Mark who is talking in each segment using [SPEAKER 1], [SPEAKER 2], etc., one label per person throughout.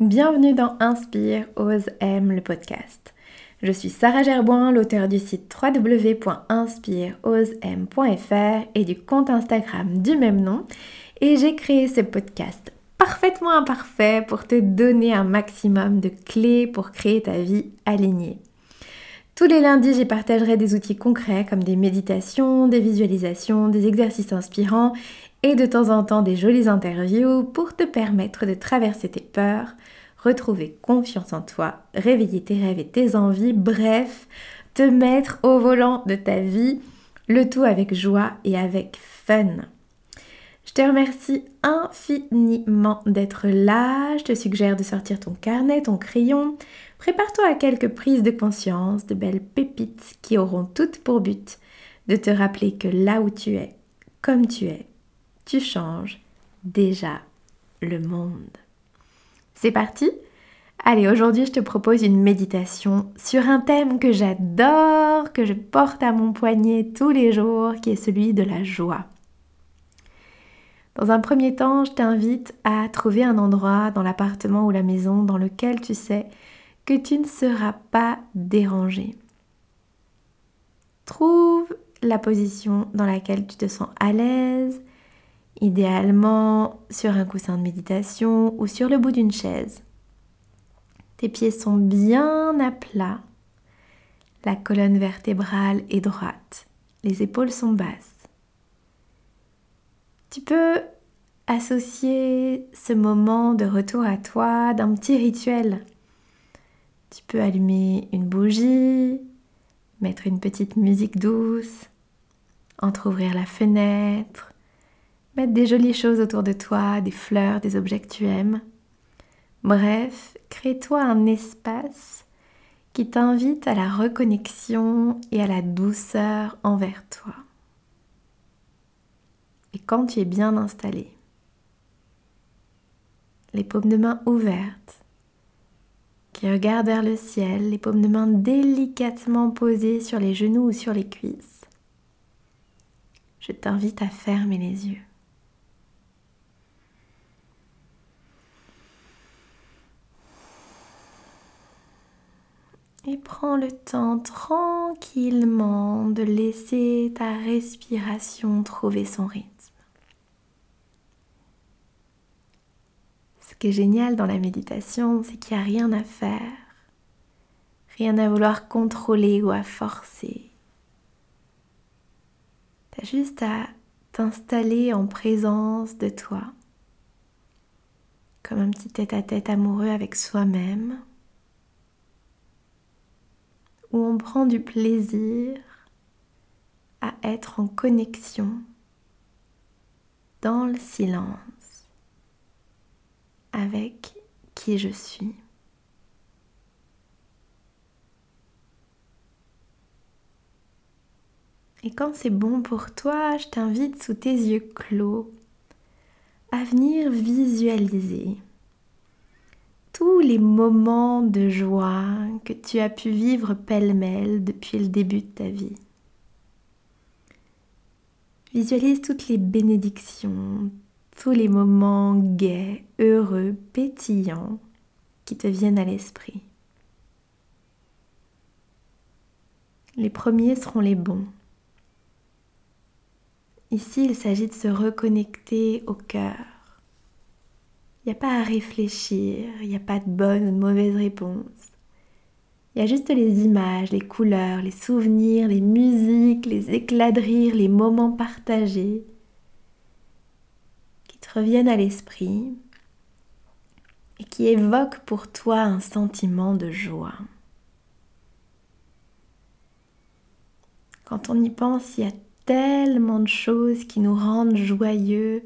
[SPEAKER 1] Bienvenue dans Inspire, Ose, Aime le podcast. Je suis Sarah Gerboin, l'auteur du site www.inspireosem.fr et du compte Instagram du même nom. Et j'ai créé ce podcast parfaitement imparfait pour te donner un maximum de clés pour créer ta vie alignée. Tous les lundis, j'y partagerai des outils concrets comme des méditations, des visualisations, des exercices inspirants et de temps en temps des jolies interviews pour te permettre de traverser tes peurs, retrouver confiance en toi, réveiller tes rêves et tes envies, bref, te mettre au volant de ta vie, le tout avec joie et avec fun. Je te remercie infiniment d'être là. Je te suggère de sortir ton carnet, ton crayon. Prépare-toi à quelques prises de conscience, de belles pépites qui auront toutes pour but de te rappeler que là où tu es, comme tu es, tu changes déjà le monde. C'est parti? Allez, aujourd'hui je te propose une méditation sur un thème que j'adore, que je porte à mon poignet tous les jours, qui est celui de la joie. Dans un premier temps, je t'invite à trouver un endroit dans l'appartement ou la maison dans lequel tu sais que tu ne seras pas dérangé. Trouve la position dans laquelle tu te sens à l'aise, idéalement sur un coussin de méditation ou sur le bout d'une chaise. Tes pieds sont bien à plat, la colonne vertébrale est droite, les épaules sont basses. Tu peux associer ce moment de retour à toi d'un petit rituel. Tu peux allumer une bougie, mettre une petite musique douce, entr'ouvrir la fenêtre, Mettre des jolies choses autour de toi, des fleurs, des objets que tu aimes. Bref, crée-toi un espace qui t'invite à la reconnexion et à la douceur envers toi. Et quand tu es bien installé, les paumes de main ouvertes, qui regardent vers le ciel, les paumes de main délicatement posées sur les genoux ou sur les cuisses, je t'invite à fermer les yeux. Et prends le temps tranquillement de laisser ta respiration trouver son rythme. Ce qui est génial dans la méditation, c'est qu'il n'y a rien à faire, rien à vouloir contrôler ou à forcer. Tu juste à t'installer en présence de toi, comme un petit tête-à-tête amoureux avec soi-même où on prend du plaisir à être en connexion dans le silence avec qui je suis. Et quand c'est bon pour toi, je t'invite sous tes yeux clos à venir visualiser tous les moments de joie que tu as pu vivre pêle-mêle depuis le début de ta vie. Visualise toutes les bénédictions, tous les moments gais, heureux, pétillants qui te viennent à l'esprit. Les premiers seront les bons. Ici, il s'agit de se reconnecter au cœur, n'y a pas à réfléchir, il n'y a pas de bonne ou de mauvaise réponse. Il y a juste les images, les couleurs, les souvenirs, les musiques, les éclats de rire, les moments partagés qui te reviennent à l'esprit et qui évoquent pour toi un sentiment de joie. Quand on y pense, il y a tellement de choses qui nous rendent joyeux,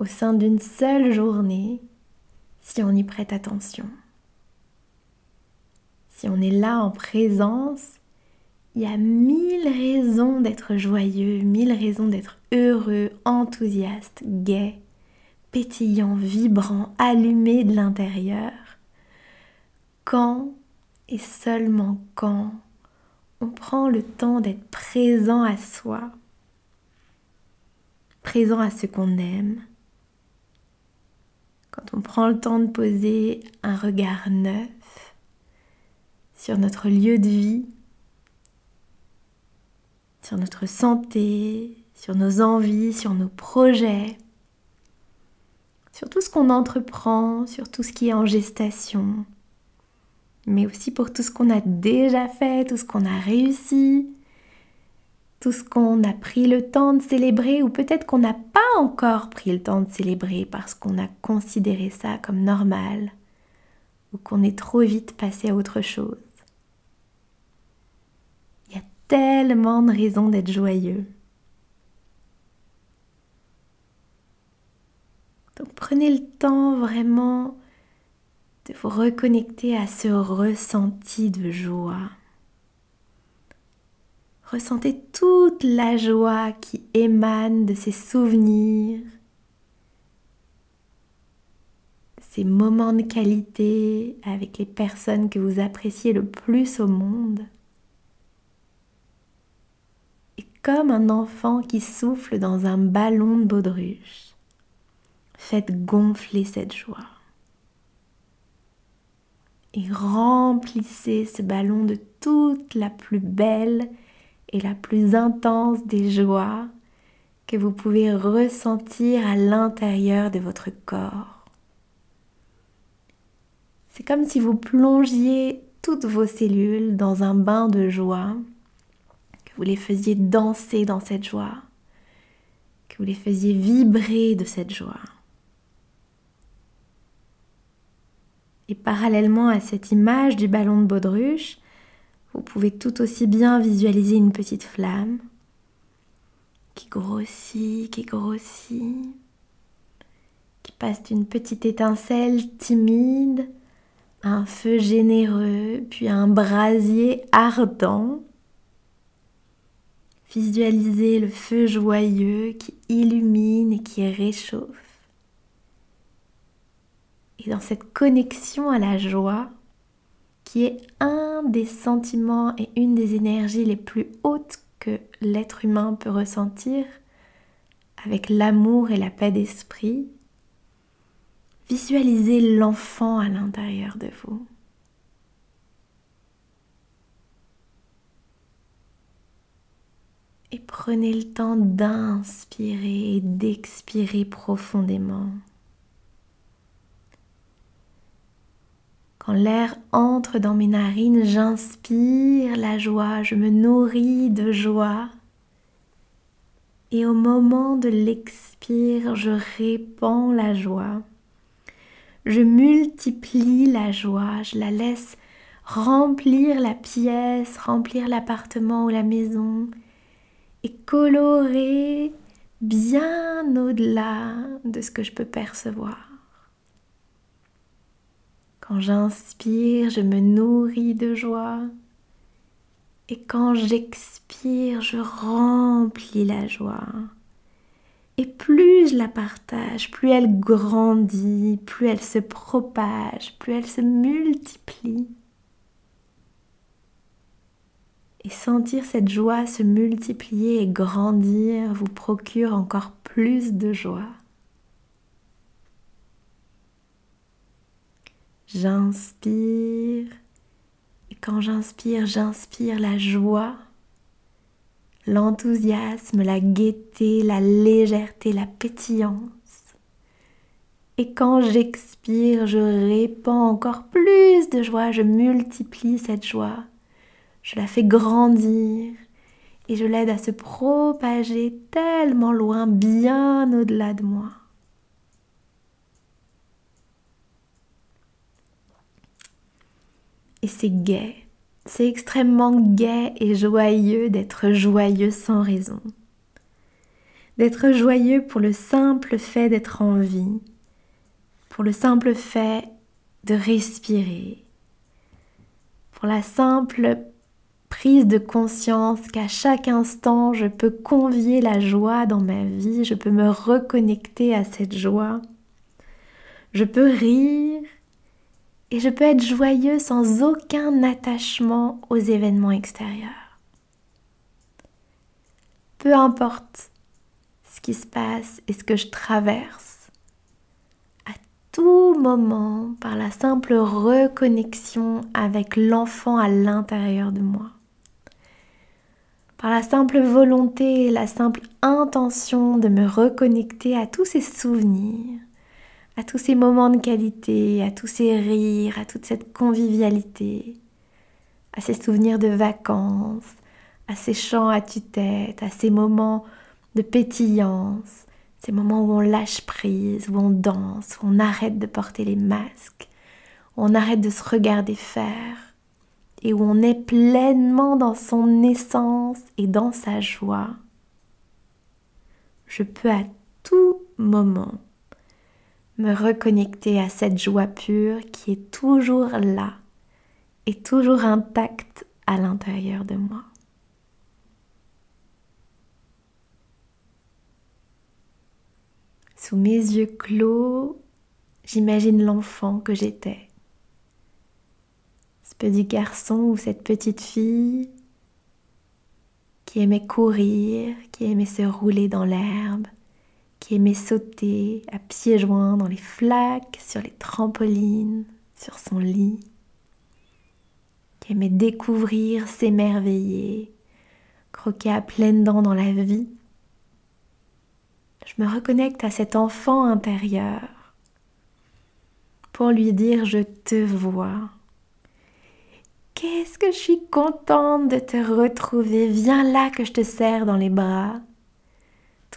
[SPEAKER 1] au sein d'une seule journée si on y prête attention. Si on est là en présence, il y a mille raisons d'être joyeux, mille raisons d'être heureux, enthousiaste, gai, pétillant, vibrant, allumé de l'intérieur. Quand et seulement quand on prend le temps d'être présent à soi, présent à ce qu'on aime, quand on prend le temps de poser un regard neuf sur notre lieu de vie, sur notre santé, sur nos envies, sur nos projets, sur tout ce qu'on entreprend, sur tout ce qui est en gestation, mais aussi pour tout ce qu'on a déjà fait, tout ce qu'on a réussi, tout ce qu'on a pris le temps de célébrer ou peut-être qu'on n'a pas encore pris le temps de célébrer parce qu'on a considéré ça comme normal ou qu'on est trop vite passé à autre chose. Il y a tellement de raisons d'être joyeux. Donc prenez le temps vraiment de vous reconnecter à ce ressenti de joie. Ressentez toute la joie qui émane de ces souvenirs, ces moments de qualité avec les personnes que vous appréciez le plus au monde. Et comme un enfant qui souffle dans un ballon de baudruche, faites gonfler cette joie et remplissez ce ballon de toute la plus belle et la plus intense des joies que vous pouvez ressentir à l'intérieur de votre corps. C'est comme si vous plongiez toutes vos cellules dans un bain de joie, que vous les faisiez danser dans cette joie, que vous les faisiez vibrer de cette joie. Et parallèlement à cette image du ballon de baudruche, vous pouvez tout aussi bien visualiser une petite flamme qui grossit, qui grossit, qui passe d'une petite étincelle timide à un feu généreux, puis à un brasier ardent. Visualisez le feu joyeux qui illumine et qui réchauffe. Et dans cette connexion à la joie, qui est un des sentiments et une des énergies les plus hautes que l'être humain peut ressentir, avec l'amour et la paix d'esprit, visualisez l'enfant à l'intérieur de vous. Et prenez le temps d'inspirer et d'expirer profondément. L'air entre dans mes narines, j'inspire la joie, je me nourris de joie. Et au moment de l'expire, je répands la joie. Je multiplie la joie, je la laisse remplir la pièce, remplir l'appartement ou la maison et colorer bien au-delà de ce que je peux percevoir. Quand j'inspire, je me nourris de joie. Et quand j'expire, je remplis la joie. Et plus je la partage, plus elle grandit, plus elle se propage, plus elle se multiplie. Et sentir cette joie se multiplier et grandir vous procure encore plus de joie. J'inspire. Et quand j'inspire, j'inspire la joie, l'enthousiasme, la gaieté, la légèreté, la pétillance. Et quand j'expire, je répands encore plus de joie, je multiplie cette joie, je la fais grandir et je l'aide à se propager tellement loin, bien au-delà de moi. Et c'est gai. C'est extrêmement gai et joyeux d'être joyeux sans raison. D'être joyeux pour le simple fait d'être en vie, pour le simple fait de respirer, pour la simple prise de conscience qu'à chaque instant je peux convier la joie dans ma vie, je peux me reconnecter à cette joie, je peux rire et je peux être joyeux sans aucun attachement aux événements extérieurs. Peu importe ce qui se passe et ce que je traverse, à tout moment par la simple reconnexion avec l'enfant à l'intérieur de moi. Par la simple volonté la simple intention de me reconnecter à tous ces souvenirs, à tous ces moments de qualité, à tous ces rires, à toute cette convivialité, à ces souvenirs de vacances, à ces chants à tue-tête, à ces moments de pétillance, ces moments où on lâche prise, où on danse, où on arrête de porter les masques, où on arrête de se regarder faire et où on est pleinement dans son essence et dans sa joie. Je peux à tout moment me reconnecter à cette joie pure qui est toujours là et toujours intacte à l'intérieur de moi. Sous mes yeux clos, j'imagine l'enfant que j'étais. Ce petit garçon ou cette petite fille qui aimait courir, qui aimait se rouler dans l'herbe, qui aimait sauter à pieds joints dans les flaques, sur les trampolines, sur son lit, qui aimait découvrir, s'émerveiller, croquer à pleines dents dans la vie. Je me reconnecte à cet enfant intérieur pour lui dire je te vois. Qu'est-ce que je suis contente de te retrouver. Viens là que je te serre dans les bras.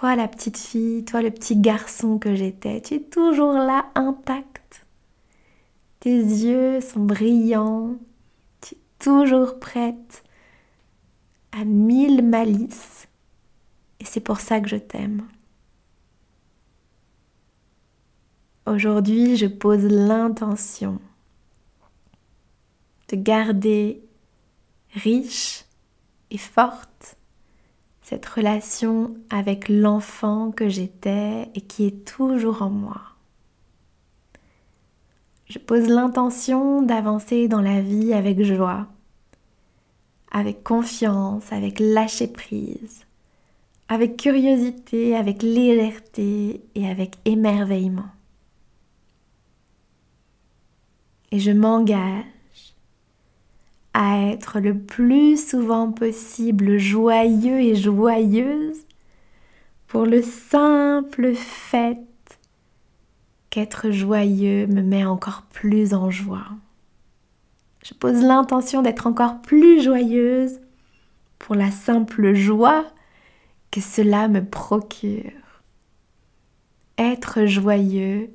[SPEAKER 1] Toi la petite fille, toi le petit garçon que j'étais, tu es toujours là intact. Tes yeux sont brillants, tu es toujours prête à mille malices. Et c'est pour ça que je t'aime. Aujourd'hui, je pose l'intention de garder riche et forte cette relation avec l'enfant que j'étais et qui est toujours en moi. Je pose l'intention d'avancer dans la vie avec joie, avec confiance, avec lâcher prise, avec curiosité, avec légèreté et avec émerveillement. Et je m'engage à être le plus souvent possible joyeux et joyeuse pour le simple fait qu'être joyeux me met encore plus en joie. Je pose l'intention d'être encore plus joyeuse pour la simple joie que cela me procure. Être joyeux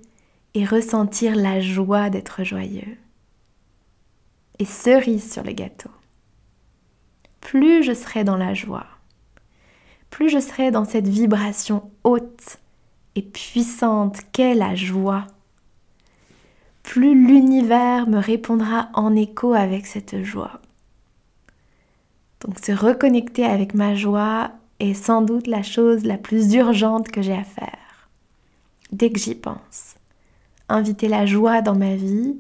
[SPEAKER 1] et ressentir la joie d'être joyeux et cerise sur le gâteau. Plus je serai dans la joie, plus je serai dans cette vibration haute et puissante qu'est la joie, plus l'univers me répondra en écho avec cette joie. Donc se reconnecter avec ma joie est sans doute la chose la plus urgente que j'ai à faire. Dès que j'y pense. Inviter la joie dans ma vie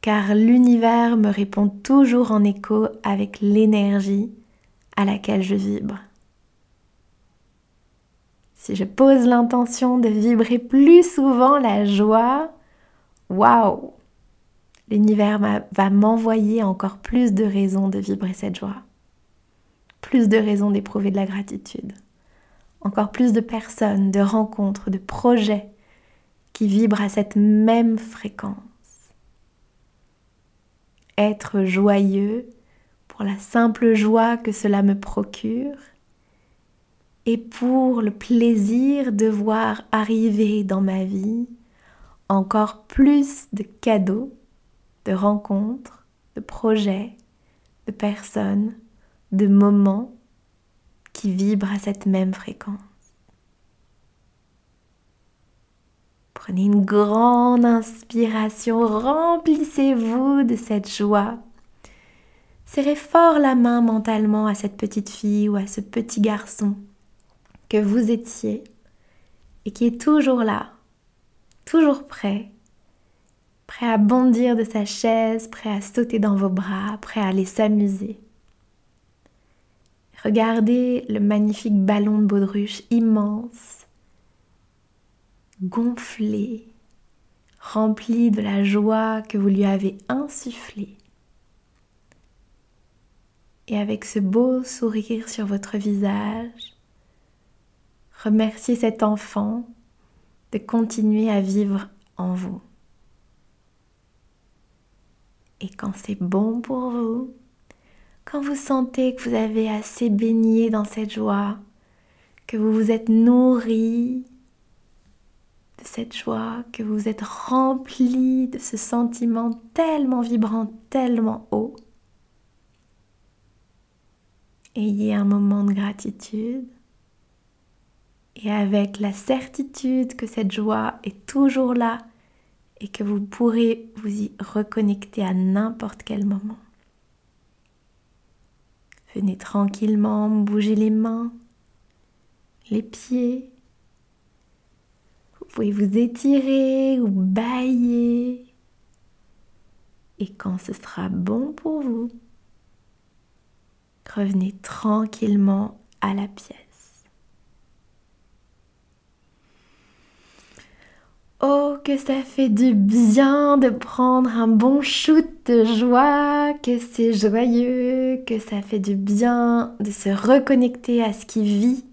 [SPEAKER 1] car l'univers me répond toujours en écho avec l'énergie à laquelle je vibre. Si je pose l'intention de vibrer plus souvent la joie, waouh! L'univers va m'envoyer encore plus de raisons de vibrer cette joie, plus de raisons d'éprouver de la gratitude, encore plus de personnes, de rencontres, de projets qui vibrent à cette même fréquence être joyeux pour la simple joie que cela me procure et pour le plaisir de voir arriver dans ma vie encore plus de cadeaux, de rencontres, de projets, de personnes, de moments qui vibrent à cette même fréquence. Prenez une grande inspiration, remplissez-vous de cette joie. Serrez fort la main mentalement à cette petite fille ou à ce petit garçon que vous étiez et qui est toujours là, toujours prêt, prêt à bondir de sa chaise, prêt à sauter dans vos bras, prêt à aller s'amuser. Regardez le magnifique ballon de baudruche immense gonfler, rempli de la joie que vous lui avez insufflée. Et avec ce beau sourire sur votre visage, remerciez cet enfant de continuer à vivre en vous. Et quand c'est bon pour vous, quand vous sentez que vous avez assez baigné dans cette joie, que vous vous êtes nourri de cette joie, que vous êtes rempli de ce sentiment tellement vibrant, tellement haut, ayez un moment de gratitude et avec la certitude que cette joie est toujours là et que vous pourrez vous y reconnecter à n'importe quel moment. Venez tranquillement bouger les mains, les pieds. Vous pouvez vous étirer ou bailler. Et quand ce sera bon pour vous, revenez tranquillement à la pièce. Oh, que ça fait du bien de prendre un bon shoot de joie, que c'est joyeux, que ça fait du bien de se reconnecter à ce qui vit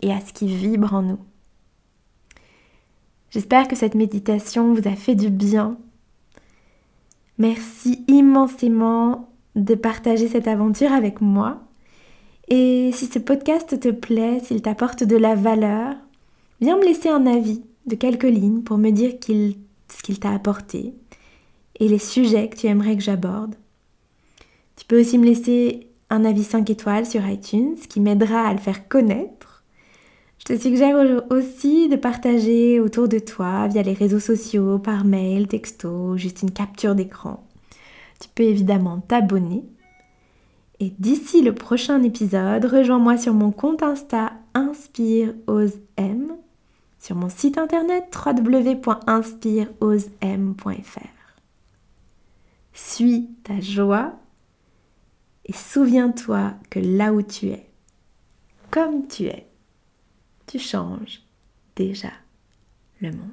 [SPEAKER 1] et à ce qui vibre en nous. J'espère que cette méditation vous a fait du bien. Merci immensément de partager cette aventure avec moi. Et si ce podcast te plaît, s'il t'apporte de la valeur, viens me laisser un avis de quelques lignes pour me dire ce qu'il t'a apporté et les sujets que tu aimerais que j'aborde. Tu peux aussi me laisser un avis 5 étoiles sur iTunes qui m'aidera à le faire connaître. Je te suggère aussi de partager autour de toi via les réseaux sociaux, par mail, texto, juste une capture d'écran. Tu peux évidemment t'abonner. Et d'ici le prochain épisode, rejoins-moi sur mon compte Insta Inspire sur mon site internet www.inspireosem.fr. Suis ta joie et souviens-toi que là où tu es, comme tu es, tu changes déjà le monde.